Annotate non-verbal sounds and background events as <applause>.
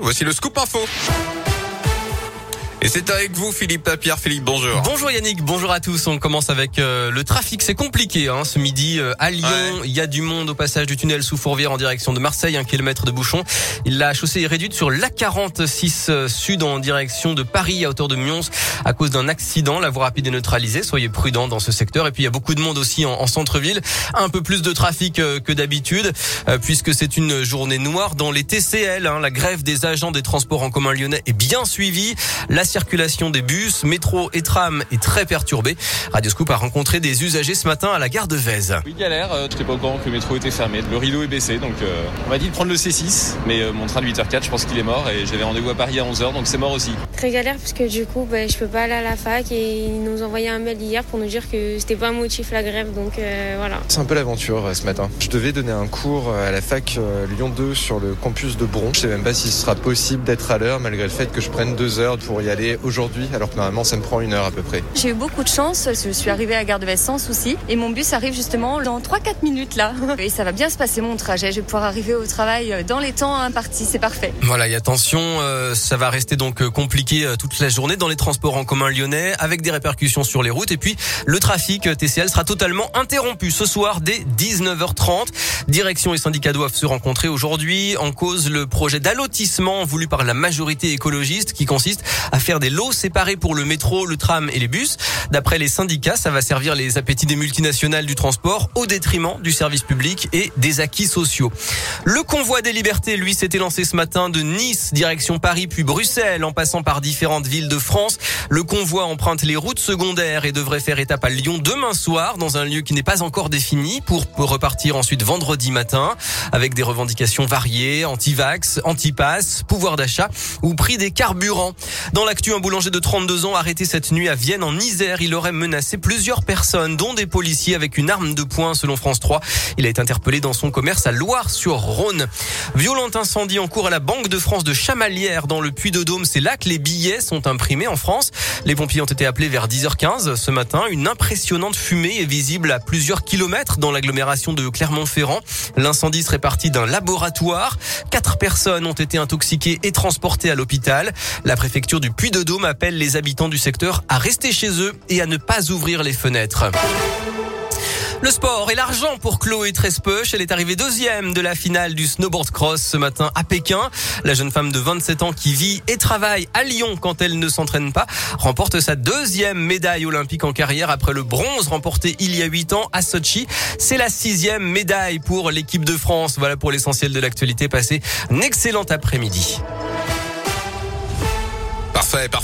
voici le scoop info. Et c'est avec vous, Philippe Papierre. Philippe, bonjour. Bonjour Yannick, bonjour à tous. On commence avec euh, le trafic. C'est compliqué hein, ce midi euh, à Lyon. Il y a du monde au passage du tunnel sous Fourvière en direction de Marseille, un kilomètre de bouchon. La chaussée est réduite sur l'A46 euh, sud en direction de Paris à hauteur de Mions à cause d'un accident. La voie rapide est neutralisée. Soyez prudents dans ce secteur. Et puis il y a beaucoup de monde aussi en, en centre-ville. Un peu plus de trafic que d'habitude puisque c'est une journée noire dans les TCL. Hein. La grève des agents des transports en commun lyonnais est bien suivie. La circulation des bus, métro et tram est très perturbée. Radioscoop a rencontré des usagers ce matin à la gare de Vèze. Oui, galère. Euh, je n'étais pas au courant que le métro était fermé. Le rideau est baissé, donc euh, on m'a dit de prendre le C6. Mais euh, mon train de 8h04, je pense qu'il est mort et j'avais rendez-vous à Paris à 11h, donc c'est mort aussi. Très galère parce que du coup, bah, je peux pas aller à la fac et ils nous ont envoyé un mail hier pour nous dire que c'était pas un motif la grève, donc voilà. C'est un peu l'aventure ce matin. Je devais donner un cours à la fac Lyon 2 sur le campus de Bron. Je sais même pas si ce sera possible d'être à l'heure malgré le fait que je prenne deux heures pour y aller aujourd'hui alors que normalement ça me prend une heure à peu près. J'ai eu beaucoup de chance, je suis arrivée à Gare de Vest sans souci et mon bus arrive justement dans 3-4 minutes là. <laughs> Et ça va bien se passer mon trajet, je vais pouvoir arriver au travail dans les temps impartis, c'est parfait. Voilà, et attention, euh, ça va rester donc euh, compliqué euh, toute la journée dans les transports en commun lyonnais avec des répercussions sur les routes et puis le trafic TCL sera totalement interrompu ce soir dès 19h30. Direction et syndicats doivent se rencontrer aujourd'hui en cause le projet d'allotissement voulu par la majorité écologiste qui consiste à faire des lots séparés pour le métro, le tram et les bus. D'après les syndicats, ça va servir les appétits des multinationales du transport au détriment du service public et des acquis sociaux. Le convoi des libertés, lui, s'était lancé ce matin de Nice, direction Paris, puis Bruxelles, en passant par différentes villes de France. Le convoi emprunte les routes secondaires et devrait faire étape à Lyon demain soir, dans un lieu qui n'est pas encore défini, pour repartir ensuite vendredi matin, avec des revendications variées, anti-vax, anti-pass, pouvoir d'achat ou prix des carburants. L'actu, un boulanger de 30 32 ans arrêté cette nuit à Vienne en Isère. Il aurait menacé plusieurs personnes, dont des policiers avec une arme de poing selon France 3. Il a été interpellé dans son commerce à Loire-sur-Rhône. Violent incendie en cours à la Banque de France de Chamalières dans le Puy-de-Dôme. C'est là que les billets sont imprimés en France. Les pompiers ont été appelés vers 10h15 ce matin. Une impressionnante fumée est visible à plusieurs kilomètres dans l'agglomération de Clermont-Ferrand. L'incendie serait parti d'un laboratoire. Quatre personnes ont été intoxiquées et transportées à l'hôpital. La préfecture du Puy-de-Dôme appelle les habitants du secteur à rester chez eux et à ne pas ouvrir les fenêtres. Le sport et l'argent pour Chloé Trespeuch. Elle est arrivée deuxième de la finale du snowboard cross ce matin à Pékin. La jeune femme de 27 ans qui vit et travaille à Lyon quand elle ne s'entraîne pas remporte sa deuxième médaille olympique en carrière après le bronze remporté il y a 8 ans à Sochi. C'est la sixième médaille pour l'équipe de France. Voilà pour l'essentiel de l'actualité. Passez un excellent après-midi. Parfait, parfait.